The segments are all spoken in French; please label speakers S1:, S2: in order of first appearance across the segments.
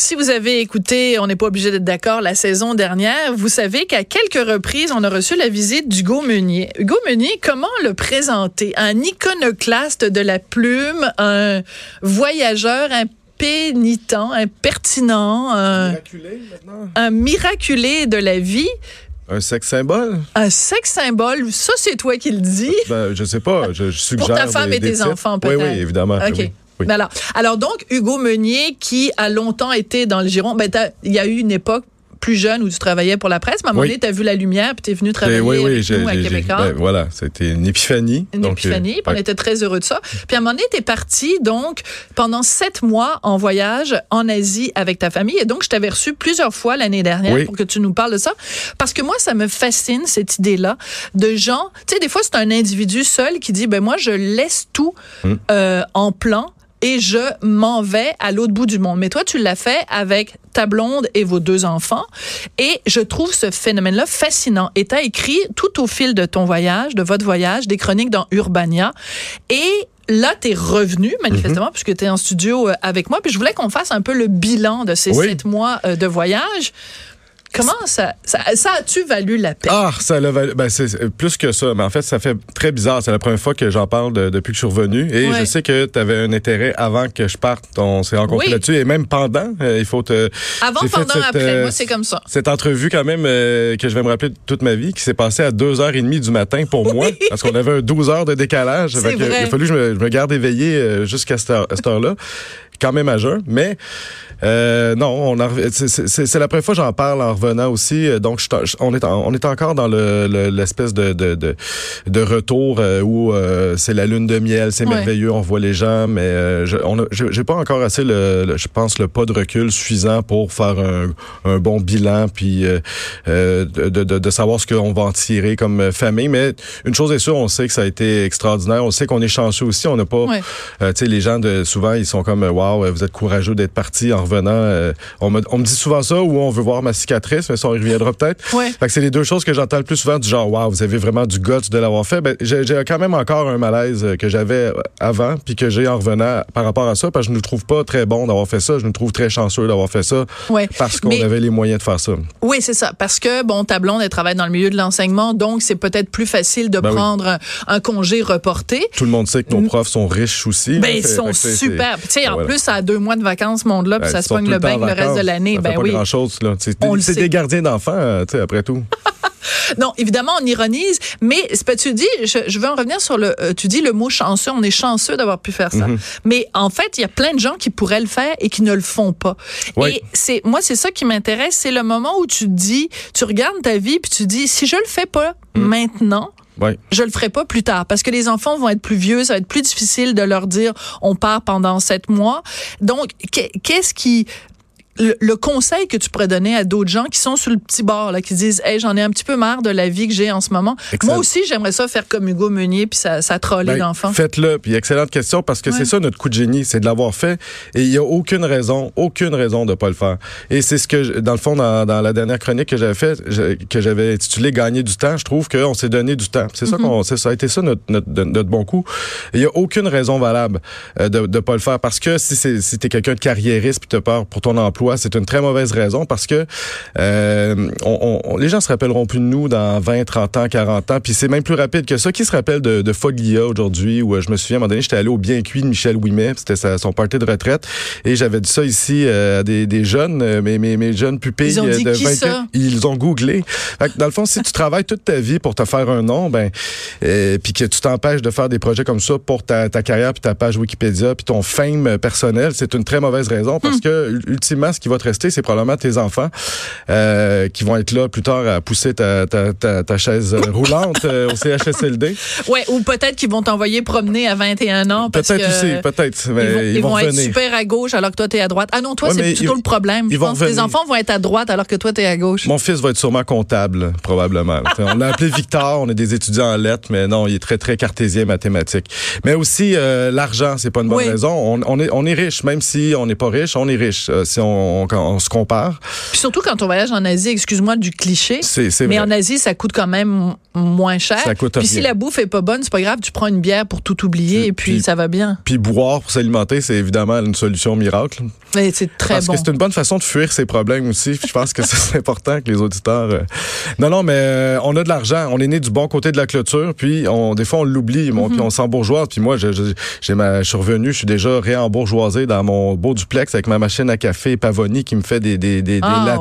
S1: Si vous avez écouté, on n'est pas obligé d'être d'accord, la saison dernière, vous savez qu'à quelques reprises, on a reçu la visite d'Hugo Meunier. Hugo Meunier, comment le présenter? Un iconoclaste de la plume, un voyageur impénitent, impertinent, un, un miraculé de la vie.
S2: Un sexe symbole?
S1: Un sexe symbole, ça c'est toi qui le dis.
S2: Ben, je sais pas, je, je suggère.
S1: Pour ta femme
S2: des-
S1: et
S2: des
S1: tes
S2: titres.
S1: enfants,
S2: Oui,
S1: peut-être.
S2: oui, évidemment.
S1: OK.
S2: Oui, oui.
S1: Ben alors, donc, Hugo Meunier, qui a longtemps été dans le giron, ben t'as- il y a eu une époque plus jeune où tu travaillais pour la presse, mais à un moment donné, tu as vu la lumière, puis tu es venu
S2: Et
S1: travailler
S2: oui, oui,
S1: avec nous à Québécois.
S2: ben, voilà, c'était une épiphanie.
S1: Une
S2: Donc,
S1: épiphanie,
S2: euh,
S1: puis on était très heureux de ça. Puis à un moment donné, t'es parti donc pendant sept mois en voyage en Asie avec ta famille. Et donc, je t'avais reçu plusieurs fois l'année dernière
S2: Oui.
S1: pour que tu nous parles de ça. Parce que moi, ça me fascine, cette idée-là, de gens... Tu sais, des fois, c'est un individu seul qui dit, ben moi, je laisse tout
S2: Hmm.
S1: euh, en plan et je m'en vais à l'autre bout du monde. Mais toi, tu l'as fait avec ta blonde et vos deux enfants. Et je trouve ce phénomène-là fascinant. Et tu as écrit tout au fil de ton voyage, de votre voyage, des chroniques dans Urbania. Et là, tu es revenu, manifestement,
S2: Mhm.
S1: puisque tu es en studio euh, avec moi. Puis je voulais qu'on fasse un peu le bilan de ces
S2: Oui.
S1: sept mois euh, de voyage. Comment ça, ça, ça a-tu valu la peine?
S2: Ah, ça l'a valu- ben, c'est plus que ça. Mais en fait, ça fait très bizarre. C'est la première fois que j'en parle de- depuis que je suis revenu. Et
S1: Ouais.
S2: je sais que tu avais un intérêt avant que je parte. On s'est rencontrés
S1: Oui.
S2: là-dessus. Et même pendant, euh, il faut te.
S1: Avant, pendant,
S2: cette,
S1: après.
S2: euh,
S1: Moi, c'est comme ça.
S2: Cette entrevue, quand même, euh, que je vais me rappeler toute ma vie, qui s'est passée à 2h30 du matin pour moi, parce qu'on avait un 12 heures de décalage. Fait que. Il a fallu que je me, je me garde éveillé euh, jusqu'à cette heure- heure-là. Quand même à jeun. Mais non, on c'est la première fois que j'en parle en revenant aussi. Euh, Donc, je on est, en- on est encore dans le- le- l'espèce de, de, de, de retour euh, où euh, c'est la lune de miel, c'est
S1: Ouais.
S2: merveilleux, on voit les gens, mais euh, je- j'ai pas encore assez, le, le- je pense, le pas de recul suffisant pour faire un, un bon bilan, puis euh, de, de, de savoir ce qu'on va en tirer comme famille. Mais une chose est sûre, on sait que ça a été extraordinaire. On sait qu'on est chanceux aussi. On n'a pas,
S1: Ouais.
S2: tu sais, les gens de souvent ils sont comme, waouh, vous êtes courageux d'être parti en revenant. On, me, on me dit souvent ça ou on veut voir ma cicatrice, mais ça on y reviendra peut-être.
S1: Ouais.
S2: Fait que c'est les deux choses que j'entends le plus souvent du genre, waouh, vous avez vraiment du guts de l'avoir fait. Ben, j'ai j'ai quand même encore un malaise euh, que j'avais avant, puis que j'ai en revenant par rapport à ça, parce que je ne trouve pas très bon d'avoir fait ça. Je nous trouve très chanceux d'avoir fait ça,
S1: Ouais.
S2: parce qu'on
S1: Mais-
S2: avait les moyens de faire ça.
S1: Oui, c'est ça. Parce que, bon, ta blonde, elle travaille dans le milieu de l'enseignement, donc c'est peut-être plus facile de
S2: Ben oui.
S1: prendre un, un congé reporté.
S2: Tout le monde sait que nos profs sont riches aussi.
S1: Ben,
S2: hein.
S1: ils sont super. Tu sais, en
S2: voilà.
S1: plus, a deux mois de vacances, ce monde-là, puis
S2: Ben,
S1: ça se pogne le
S2: en
S1: bain le reste de l'année.
S2: Ça fait
S1: Ben
S2: pas
S1: oui.
S2: grand-chose, là. C'est
S1: On le
S2: c'est
S1: sait.
S2: Des gardiens d'enfants, euh, tu sais, après tout.
S1: Non, évidemment, on ironise, mais c'est pas- tu dis, je, je veux en revenir sur le, euh, tu dis le mot chanceux, on est chanceux d'avoir pu faire ça.
S2: Mhm.
S1: Mais en fait, il y a plein de gens qui pourraient le faire et qui ne le font pas.
S2: Oui.
S1: Et c'est, moi, c'est ça qui m'intéresse, c'est le moment où tu dis, tu regardes ta vie puis tu dis, si je le fais pas
S2: Mhm.
S1: maintenant,
S2: Ouais.
S1: je le ferai pas plus tard parce que les enfants vont être plus vieux, ça va être plus difficile de leur dire on part pendant sept mois. Donc, qu'est- qu'est-ce qui le, le conseil que tu pourrais donner à d'autres gens qui sont sur le petit bord là, qui disent hey j'en ai un petit peu marre de la vie que j'ai en ce moment.
S2: Excellent.
S1: Moi aussi j'aimerais ça faire comme Hugo Meunier puis ça ça troller
S2: Ben,
S1: d'enfants.
S2: Faites-le. Puis excellente question parce que
S1: Ouais.
S2: c'est ça notre coup de génie, c'est de l'avoir fait. Et il y a aucune raison, aucune raison de pas le faire. Et c'est ce que, je- dans le fond, dans, dans la dernière chronique que j'avais faite, que j'avais intitulé Gagner du temps, je trouve qu'on s'est donné du temps. C'est ça
S1: Mm-hmm.
S2: qu'on, ça a été ça notre, notre, notre bon coup. Il y a aucune raison valable euh, de, de pas le faire parce que si c'est, si t'es quelqu'un de carriériste puis t'as peur pour ton emploi, c'est une très mauvaise raison parce que euh, on, on- les gens se rappelleront plus de nous dans 20, 30 ans, 40 ans. Puis c'est même plus rapide que ça. Qui se rappelle de, de Foglia aujourd'hui où euh, je me souviens à un moment donné, j'étais allé au bien cuit de Michel Ouimet. C'était son party de retraite et j'avais dit ça ici euh, à des, des jeunes, mes, mes, mes jeunes pupilles
S1: Ils ont dit
S2: de
S1: qui
S2: 20
S1: ça?
S2: ans. Ils ont googlé. Que dans le fond, si tu travailles toute ta vie pour te faire un nom, ben, euh, puis que tu t'empêches de faire des projets comme ça pour ta, ta carrière puis ta page Wikipédia puis ton fame personnel, c'est une très mauvaise raison parce que ul- ultimement, ce qui va te rester, c'est probablement tes enfants euh, qui vont être là plus tard à pousser ta, ta, ta, ta chaise roulante euh, au CHSLD.
S1: Ouais, ou peut-être qu'ils vont t'envoyer promener à 21 ans
S2: Peut-être aussi, peut-être.
S1: ils vont, ils vont être super à gauche alors que toi t'es à droite. Ah non, toi
S2: Ouais,
S1: c'est plutôt
S2: ils-
S1: le problème.
S2: ils
S1: Je
S2: vont
S1: pense que tes enfants vont être à droite alors que toi t'es à gauche.
S2: Mon fils va être sûrement comptable, probablement. On l'a appelé Victor, on est des étudiants en lettres, mais non, il est très, très cartésien mathématique. Mais aussi, euh, l'argent, c'est pas une bonne
S1: Oui.
S2: raison. On, on est, on est riche, même si on n'est pas riche, on est riche. Euh, si on, on, on, se compare.
S1: Puis surtout quand on voyage en Asie, excuse-moi du cliché, mais en Asie, ça coûte quand même moins cher.
S2: Ça coûte
S1: Puis si la bouffe est pas bonne, c'est pas grave, tu prends une bière pour tout oublier et puis, ça va bien.
S2: Puis boire pour s'alimenter, c'est évidemment une solution miracle.
S1: Mais c'est très
S2: Parce
S1: bon.
S2: que c'est une bonne façon de fuir ses problèmes aussi. je pense que c'est important que les auditeurs. Euh, non, non, mais euh, on a de l'argent. On est né du bon côté de la clôture. Puis on, des fois, on l'oublie. Bon, Puis mhm. on s'embourgeoise. Puis moi, je, j'ai ma, je suis revenu. Je suis déjà réembourgeoisé dans mon beau duplex avec ma machine à café Qui me fait des, des, des,
S1: ah,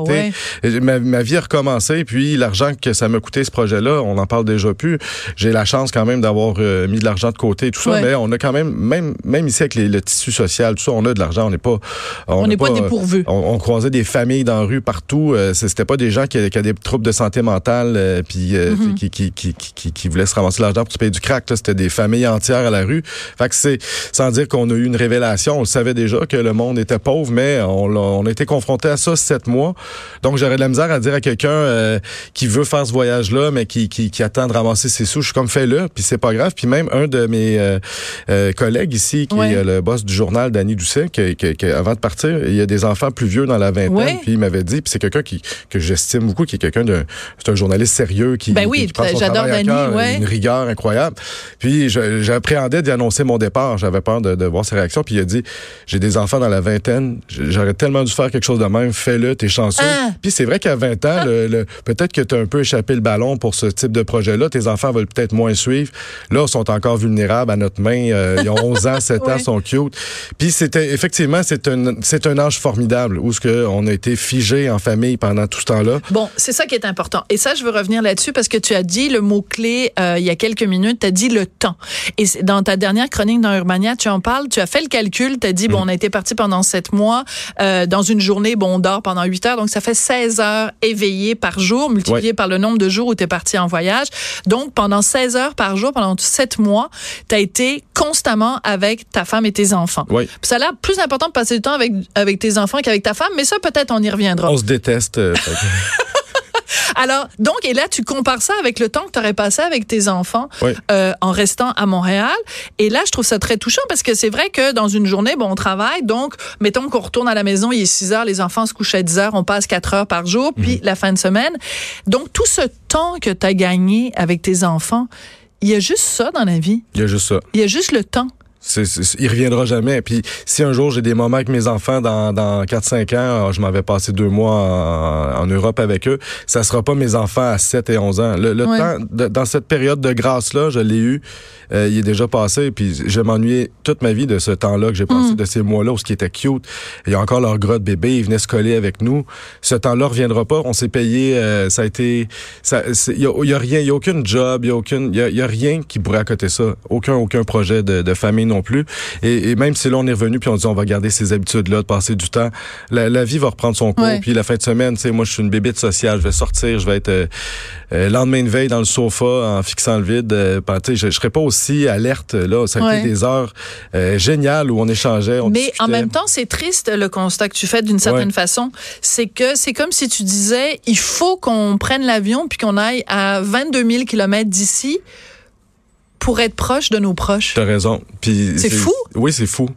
S2: Ma, ma, vie a recommencé. Puis l'argent que ça m'a coûté ce projet-là, on n'en parle déjà plus. J'ai la chance quand même d'avoir euh, mis de l'argent de côté et tout ça. Mais on a quand même, même, même ici avec les, le tissu social, tout ça, on a de l'argent. On n'est pas,
S1: on n'est pas, dépourvu.
S2: On, croisait des familles dans la rue partout. Euh, c'était pas des gens qui, qui avaient des troubles de santé mentale euh, puis euh, mm-hmm. qui, qui, qui, qui, qui, voulaient se ramasser l'argent pour se payer du crack. C'était des familles entières à la rue. Fait que c'est sans dire qu'on a eu une révélation. On savait déjà que le monde était pauvre, mais on, on a été confronté à ça sept mois. Donc j'aurais de la misère à dire à quelqu'un euh, qui veut faire ce voyage-là, mais qui, qui, qui, attend de ramasser ses sous. Je suis comme fais-le, puis c'est pas grave. Puis même un de mes collègues ici, qui est le boss du journal, Danny Doucet, qui, qui, avant de partir, il y a des enfants plus vieux dans la vingtaine, puis il m'avait dit, puis c'est quelqu'un qui que j'estime beaucoup, qui est quelqu'un de, c'est un journaliste sérieux qui,
S1: ben oui, j'adore Danny, ouais.
S2: une rigueur incroyable. Puis j'appréhendais d'y annoncer mon départ, j'avais peur de, de, voir ses réactions, puis il a dit, j'ai des enfants dans la vingtaine, j'aurais tellement faire quelque chose de même, fais-le, t'es chanceux. Ah. Puis c'est vrai qu'à 20 ans, le, peut-être que t'as un peu échappé le ballon pour ce type de projet-là, tes enfants veulent peut-être moins suivre. Là, ils sont encore vulnérables à notre main, euh, ils ont 11 ans, 7 ans, sont cute. Puis c'était effectivement c'est un c'est un âge formidable où ce que on a été figé en famille pendant tout ce temps-là.
S1: Bon, c'est ça qui est important. Et ça, je veux revenir là-dessus parce que tu as dit le mot clé euh, il y a quelques minutes. Tu as dit le temps. Et dans ta dernière chronique dans Urbania, tu en parles. Tu as fait le calcul. Tu as dit bon, mm. on a été parti pendant sept mois. Euh, dans une journée, bon, on dort pendant 8 heures, donc ça fait 16 heures éveillées par jour, multiplié par le nombre de jours où tu es parti en voyage. Donc pendant 16 heures par jour, pendant sept mois, tu as été constamment avec ta femme et tes enfants.
S2: Oui.
S1: ça a l'air plus important de passer du temps avec, avec tes enfants qu'avec ta femme, mais ça, peut-être, on y reviendra.
S2: On se déteste. Euh,
S1: Alors, donc, et là, tu compares ça avec le temps que tu aurais passé avec tes enfants euh, en restant à Montréal. Et là, je trouve ça très touchant parce que c'est vrai que dans une journée, bon, on travaille. Donc, mettons qu'on retourne à la maison, il est 6 heures, les enfants se couchent à 10 heures, on passe 4 heures par jour, puis mhm. la fin de semaine. Donc, tout ce temps que tu as gagné avec tes enfants, il y a juste ça dans la vie.
S2: Il y a juste ça.
S1: Il y a juste le temps.
S2: C'est, il reviendra jamais. Puis si un jour j'ai des moments avec mes enfants dans, dans 4-5 ans, je m'avais passé deux mois en, Europe avec eux, ça sera pas mes enfants à 7 et 11 ans. Le, temps, dans cette période de grâce-là, je l'ai eu, euh, il est déjà passé. Puis je m'ennuyais toute ma vie de ce temps-là que j'ai passé, mm. de ces mois-là où ce qui était cute. Il y a encore leur grotte bébé, ils venaient se coller avec nous. Ce temps-là reviendra pas. On s'est payé, euh, ça a été... Il y a, y a, rien, il y a aucune job, il y a aucune... Il y a, rien qui pourrait accoter ça. Aucun, aucun projet de, de famille non plus. Et, même si là, on est revenu puis on dit on va garder ces habitudes-là, de passer du temps, la, vie va reprendre son cours. Puis la fin de semaine, tu sais, moi, je suis une bébite sociale. Je vais sortir, je vais être euh, euh, lendemain de veille dans le sofa en fixant le vide. Euh, tu sais, je, je serais pas aussi alerte. Là, ça a été des heures géniales où on échangeait. On
S1: Mais en même temps, c'est triste le constat que tu fais d'une certaine façon. C'est que c'est comme si tu disais, il faut qu'on prenne l'avion puis qu'on aille à 22 000 kilomètres d'ici pour être proche de nos proches.
S2: T'as raison. Puis
S1: c'est fou.
S2: Oui, c'est fou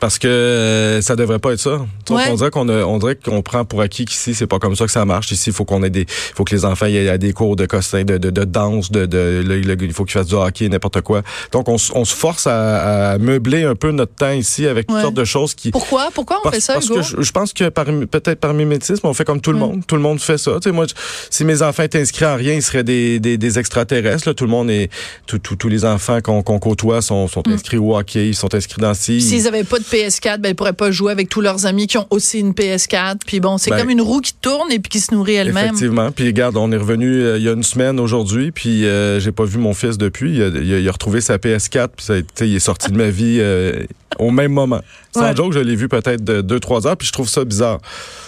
S2: parce que euh, ça devrait pas être ça. On dirait qu'on on dirait qu'on prend pour acquis qu'ici c'est pas comme ça que ça marche. Ici, il faut qu'on ait des, faut que les enfants aient des cours de cossin, de, de, de danse, de, de, il faut qu'ils fassent du hockey, n'importe quoi. Donc on, on se force à, à, meubler un peu notre temps ici avec toutes sortes de choses qui.
S1: Pourquoi? Pourquoi on fait ça
S2: Parce que je, pense que peut-être par mimétisme, on fait comme tout le monde. Tout le monde fait ça. Tu sais, moi, si mes enfants étaient inscrits en rien, ils seraient des, des, des extraterrestres. Là. Tout le monde est, tous les enfants qu'on côtoie sont, sont mm. inscrits au hockey, ils sont inscrits dans ci.
S1: S'ils avaient pas de PS4, ben, ils pourraient pas jouer avec tous leurs amis qui ont aussi une PS4. Puis bon, c'est ben, comme une roue qui tourne et puis qui se nourrit elle-même.
S2: Effectivement. Puis regarde, on est revenu euh, il y a une semaine aujourd'hui, puis euh, j'ai pas vu mon fils depuis. Il a, retrouvé sa PS4, puis ça, il est sorti de ma vie euh, au même moment. Sans joke, je l'ai vu peut-être de deux, trois heures, puis je trouve ça bizarre.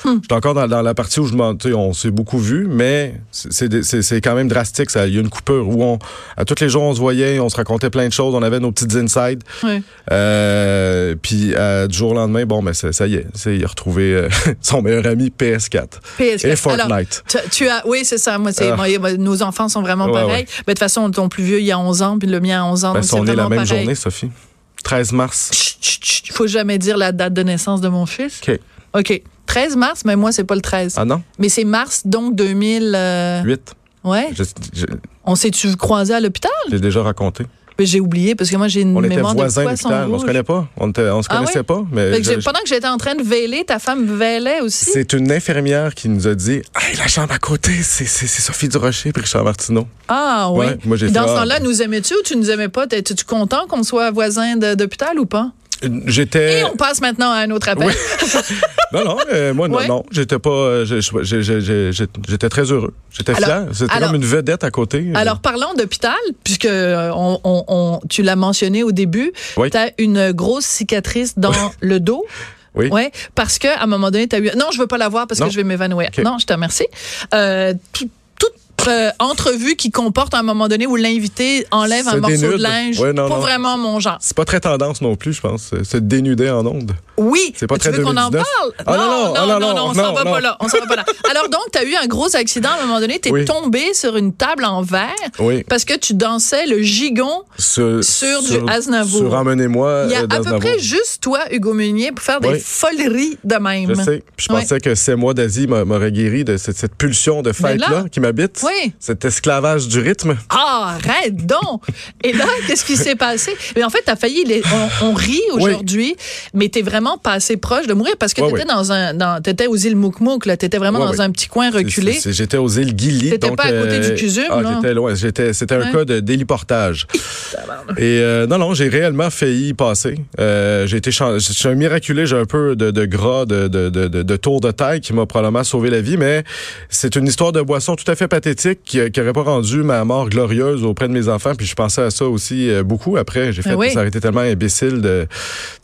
S2: Hmm. J'étais encore dans, dans, la partie où je m'en, on s'est beaucoup vu, mais c'est quand même drastique. Il y a une coupure où on, à tous les jours, on se voyait, on se racontait plein de choses, on avait nos petites insides. Euh, puis euh, du jour au lendemain, bon, mais ça, y est, il a retrouvé euh, son meilleur ami PS4.
S1: PS4.
S2: Et Fortnite.
S1: tu, as, oui, c'est ça. Moi, ah. nos enfants sont vraiment pareils. Mais de toute façon, ton plus vieux, il y a 11 ans, puis le mien a 11 ans.
S2: Ben,
S1: donc
S2: on est la même journée, Sophie. 13 mars.
S1: Il faut jamais dire la date de naissance de mon fils.
S2: OK.
S1: OK. 13 mars, mais moi, c'est pas le 13.
S2: Ah non?
S1: Mais c'est mars, donc 2000. euh,
S2: 8.
S1: Ouais.
S2: Je- je-
S1: On s'est-tu croisé à l'hôpital?
S2: J'ai déjà raconté.
S1: J'ai oublié parce que moi, j'ai une
S2: On était
S1: mémoire de
S2: voisins
S1: poisson
S2: d'hôpital. On se
S1: rouge.
S2: connaît pas. On, était- on se
S1: Ah
S2: connaissait
S1: oui?
S2: pas. Mais
S1: Fait que j'ai-
S2: je-
S1: pendant que j'étais en train de veiler, ta femme veillait aussi?
S2: c'est une infirmière qui nous a dit Hey, la chambre à côté, c'est Sophie Durocher et Richard Martineau.
S1: Ah oui.
S2: Ouais, moi, j'ai
S1: Dans
S2: fait,
S1: ce
S2: ah.
S1: temps-là, nous aimais-tu ou tu nous aimais pas? T'es-tu content qu'on soit voisins de- d'hôpital ou pas?
S2: J'étais.
S1: Et on passe maintenant à un autre appel.
S2: Oui. Non, non, euh, moi, non, non. J'étais pas. euh, J'étais très heureux. J'étais fier. C'était comme une vedette à côté.
S1: Alors, parlons d'hôpital, puisque euh, on, on- on- tu l'as mentionné au début.
S2: Oui.
S1: Tu as une grosse cicatrice dans le dos.
S2: Oui.
S1: Ouais, parce que à un moment donné, tu as eu. Non, je veux pas la voir parce
S2: Non.
S1: que je vais m'évanouir. Non, je te remercie. Euh, euh, entrevue qui comporte à un moment donné où l'invité enlève un morceau
S2: dénude.
S1: de linge,
S2: Ouais, non,
S1: pas
S2: non.
S1: vraiment mon genre.
S2: C'est pas très tendance non plus, je pense. Se dénuder en ondes.
S1: Oui,
S2: C'est pas
S1: tu
S2: très
S1: veux qu'on en
S2: 2019?
S1: parle?
S2: Ah, non, non,
S1: non,
S2: ah,
S1: non,
S2: non,
S1: on s'en va pas là. On s'en va pas là. Alors donc, tu as eu un gros accident à un moment donné, tu es tombé sur une table en verre
S2: Oui.
S1: parce que tu dansais le gigon
S2: Sur,
S1: du Aznavour.
S2: Sur Emmenez-moi.
S1: Il y a
S2: euh,
S1: à peu près juste toi, Hugo Meunier, pour faire des foleries de même.
S2: Je sais. Je pensais que ces mois d'Asie m'a- m'auraient guéri de cette, pulsion de fête-là qui m'habite.
S1: Oui.
S2: Cet esclavage du rythme.
S1: Ah, arrête donc! Et là, qu'est-ce qui s'est passé? Mais en fait, t'as failli, on rit aujourd'hui, mais t'es vraiment pas assez proche de mourir parce que
S2: Ouais,
S1: t'étais
S2: ouais.
S1: dans un, dans, t'étais aux îles Moukmouk, là. T'étais vraiment
S2: Ouais,
S1: dans un petit coin reculé.
S2: J'étais aux îles Gili.
S1: T'étais pas à côté
S2: euh,
S1: du Cusum,
S2: ah? J'étais loin. J'étais- C'était un cas de déliportage. Et euh, non, non, j'ai réellement failli y passer. Euh, j'ai été je suis un miraculé, j'ai un peu de, de gras, de, de, de, de, de tour de taille qui m'a probablement sauvé la vie, mais c'est une histoire de boisson tout à fait pathétique qui n'aurait pas rendu ma mort glorieuse auprès de mes enfants. Puis je pensais à ça aussi euh, beaucoup après. J'ai fait
S1: Ben oui.
S2: ça aurait été tellement imbécile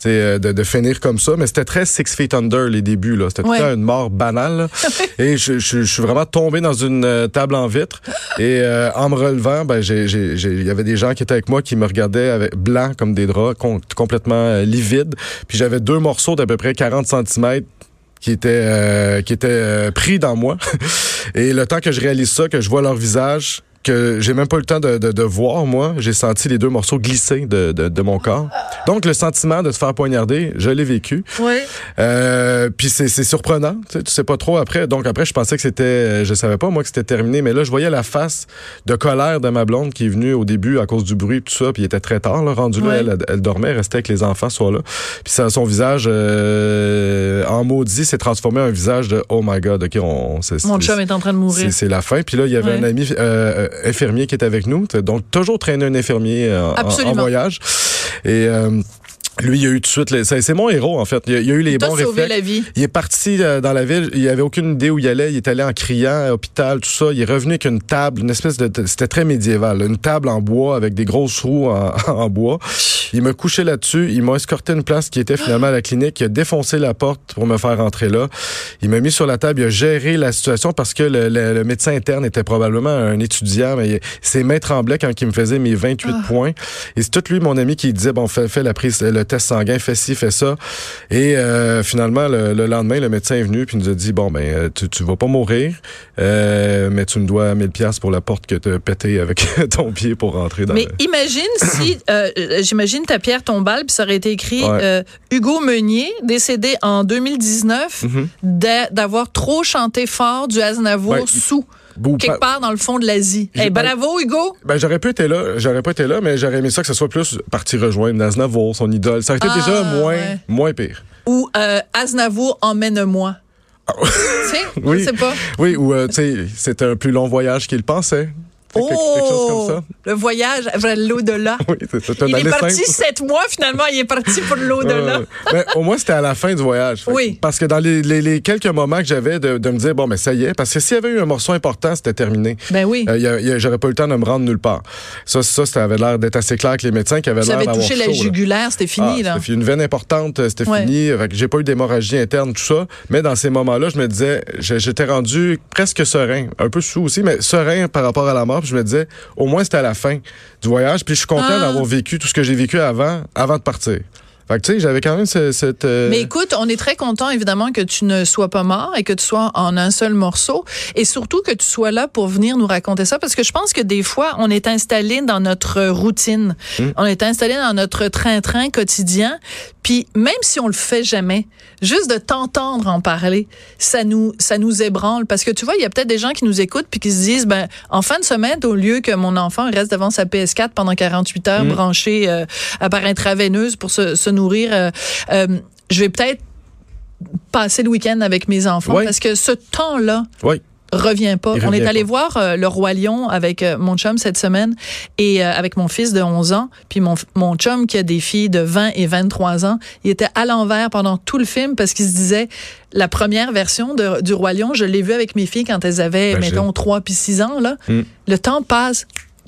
S2: euh, de, de finir comme ça. Mais c'était très Six Feet Under les débuts. là. C'était
S1: Ouais.
S2: une mort banale. et je, je, je suis vraiment tombé dans une euh, table en vitre. Et euh, en me relevant, ben, il y avait des gens qui étaient avec moi qui me regardaient avec blanc comme des draps, com- complètement euh, livides. Puis j'avais deux morceaux d'à peu près 40 cm qui étaient euh, qui étaient pris dans moi. Et le temps que je réalise ça, que je vois leur visage, que j'ai même pas eu le temps de, de, de voir, moi, j'ai senti les deux morceaux glisser de, de, de mon corps. Donc, le sentiment de se faire poignarder, je l'ai vécu.
S1: Oui.
S2: Euh, puis c'est c'est surprenant, tu sais, tu sais pas trop après. Donc après, je pensais que c'était, euh, je savais pas moi que c'était terminé, mais là, je voyais la face de colère de ma blonde qui est venue au début à cause du bruit, tout ça, puis il était très tard, là, rendu là, elle, elle dormait, elle restait avec les enfants ce soir-là. Puis ça, son visage euh, en maudit s'est transformé en un visage de oh my god, ok, on, c'est-
S1: Mon chum est en train de mourir.
S2: c'est c'est la fin. Puis là, il y avait un ami euh, euh, infirmier qui était avec nous. Donc, toujours traîner un infirmier euh, en, en voyage. Et euh, lui, il a eu tout de suite... les- C'est c'est mon héros, en fait. Il a, il a eu les bons réflexes.
S1: la vie.
S2: Il est parti euh, dans la ville, il avait aucune idée où il allait, il est allé en criant, à hôpital, tout ça. Il est revenu avec une table, une espèce de... C'était très médiéval, une table en bois avec des grosses roues en, en bois. Il m'a couché là-dessus, il m'a escorté une place qui était finalement à la clinique, il a défoncé la porte pour me faire rentrer là. Il m'a mis sur la table, il a géré la situation parce que le, le- le médecin interne était probablement un étudiant, mais ses mains tremblaient quand il me faisait mes 28 points. Et c'est tout lui, mon ami, qui disait, bon, fais, fais la prise, le test sanguin, fais ci, fais ça. Et euh, finalement, le, le lendemain, le médecin est venu puis nous a dit, bon, ben, euh, tu, tu vas pas mourir, euh, mais tu me dois 1000 pièces pour la porte que tu as pété avec ton pied pour rentrer dans
S1: Mais
S2: le...
S1: imagine si, euh, j'imagine ta pierre tombale, puis ça aurait été écrit
S2: Ouais.
S1: Hugo Meunier, décédé en 2019,
S2: Mhm.
S1: d'a- d'avoir trop chanté fort du Aznavour
S2: Ouais, il- Bou-
S1: quelque part dans le fond de l'Asie. Eh,
S2: pas-
S1: bravo, Hugo!
S2: Ben, j'aurais pu être là, j'aurais pas été là, mais j'aurais aimé ça que ce soit plus parti rejoindre Aznavour, son idole. Ça aurait été
S1: Ah,
S2: déjà moins,
S1: ouais.
S2: moins pire.
S1: Ou euh, Aznavour, emmène-moi. tu sais,
S2: Ah. Oui.
S1: je sais pas.
S2: Oui, ou, euh, tu sais, c'était un plus long voyage qu'il pensait.
S1: Oh!
S2: quelque chose comme ça.
S1: Le voyage vers l'au-delà.
S2: Oui, c'est
S1: Il est parti sept mois, finalement, il est parti pour l'au-delà.
S2: Euh, au moins, c'était à la fin du voyage.
S1: Oui.
S2: Parce que dans les, les- les quelques moments que j'avais de, de me dire, bon, mais ça y est, parce que s'il y avait eu un morceau important, c'était terminé.
S1: Ben oui.
S2: Euh, J'aurais pas eu le temps de me rendre nulle part. Ça, ça, ça avait l'air d'être assez clair que les médecins qui avaient l'air d'avoir
S1: touché la
S2: chaud,
S1: jugulaire, c'était fini,
S2: Ah,
S1: là.
S2: Une veine importante, euh, c'était
S1: Ouais.
S2: fini. Que J'ai pas eu d'hémorragie interne, tout ça. Mais dans ces moments-là, je me disais, j'étais rendu presque serein, un peu sous aussi, mais serein par rapport à la mort. Puis je me disais, au moins c'était à la fin du voyage. Puis je suis content
S1: Ah.
S2: d'avoir vécu tout ce que j'ai vécu avant, avant de partir. Fait que tu sais, j'avais quand même ce- cette. euh,
S1: Mais écoute, on est très content évidemment que tu ne sois pas mort et que tu sois en un seul morceau et surtout que tu sois là pour venir nous raconter ça parce que je pense que des fois on est installé dans notre routine,
S2: Mm.
S1: on est installé dans notre train-train quotidien, puis même si on le fait jamais, juste de t'entendre en parler, ça nous ça nous ébranle parce que tu vois, il y a peut-être des gens qui nous écoutent puis qui se disent ben en fin de semaine au lieu que mon enfant reste devant sa PS4 pendant 48 heures
S2: Mm.
S1: branché euh, à par intraveineuse pour se, se nourrir euh, euh, je vais peut-être passer le week-end avec mes enfants
S2: Oui.
S1: parce que ce temps-là
S2: Oui.
S1: revient pas. On est allé
S2: pas.
S1: voir euh, le roi lion avec euh, mon chum cette semaine et euh, avec mon fils de 11 ans, puis mon mon chum qui a des filles de 20 et 23 ans, il était à l'envers pendant tout le film parce qu'il se disait la première version de- du roi lion, je l'ai vu avec mes filles quand elles avaient
S2: Imagine.
S1: mettons 3 puis 6 ans là.
S2: Mm.
S1: Le temps passe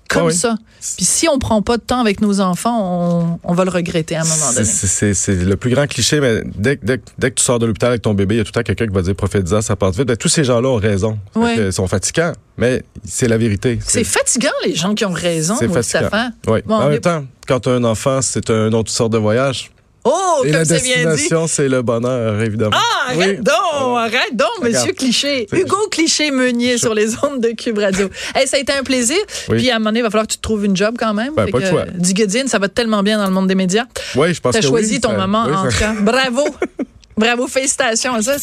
S1: comme
S2: Ah oui.
S1: ça. Puis si on prend pas de temps avec nos enfants, on, on va le regretter à un moment donné.
S2: C'est le plus grand cliché, mais dès, que- dès, dès que tu sors de l'hôpital avec ton bébé, il y a tout le temps quelqu'un qui va dire prophétisant, ça passe vite. Ben, tous ces gens-là ont raison. Que Ils sont fatigants, mais c'est la vérité.
S1: C'est fatigant les gens qui ont raison,
S2: C'est
S1: oui,
S2: fatigant. Oui.
S1: Bon,
S2: en
S1: est-
S2: même temps, quand tu as un enfant, c'est un autre sorte de voyage.
S1: Oh,
S2: Et
S1: comme
S2: la
S1: c'est bien dit.
S2: destination, c'est le bonheur, évidemment.
S1: Ah, arrête
S2: Oui.
S1: donc, arrête donc,
S2: Regarde.
S1: monsieur Cliché. Hugo Cliché Meunier sur les ondes de Cube Radio. Hey, ça a été un plaisir.
S2: Oui.
S1: Puis à un moment donné, il va falloir que tu te trouves une job quand même.
S2: Ben, pas
S1: que,
S2: choix.
S1: Du Godin, ça va tellement bien dans le monde des médias.
S2: Oui, je pense
S1: T'as
S2: que
S1: choisi
S2: oui,
S1: ton
S2: ça-
S1: moment
S2: oui,
S1: en tout cas. Bravo. Bravo, félicitations ça.